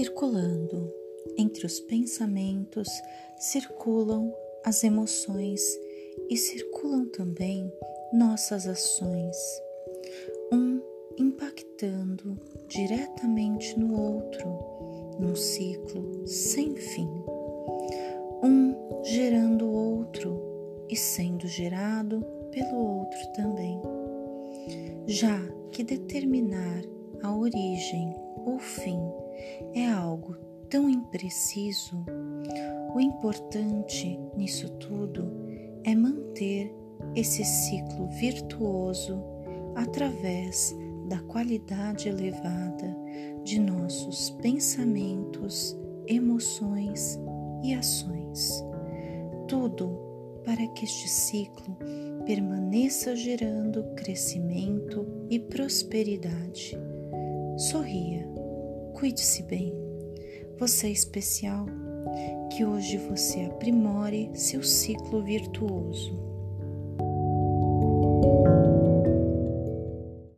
circulando. Entre os pensamentos, circulam as emoções e circulam também nossas ações, um impactando diretamente no outro, num ciclo sem fim, um gerando o outro e sendo gerado pelo outro também. Já que determinar a origem ou fim tão impreciso, o importante nisso tudo é manter esse ciclo virtuoso através da qualidade elevada de nossos pensamentos, emoções e ações. Tudo para que este ciclo permaneça gerando crescimento e prosperidade. Sorria, cuide-se bem. Você é especial. Que hoje você aprimore seu ciclo virtuoso.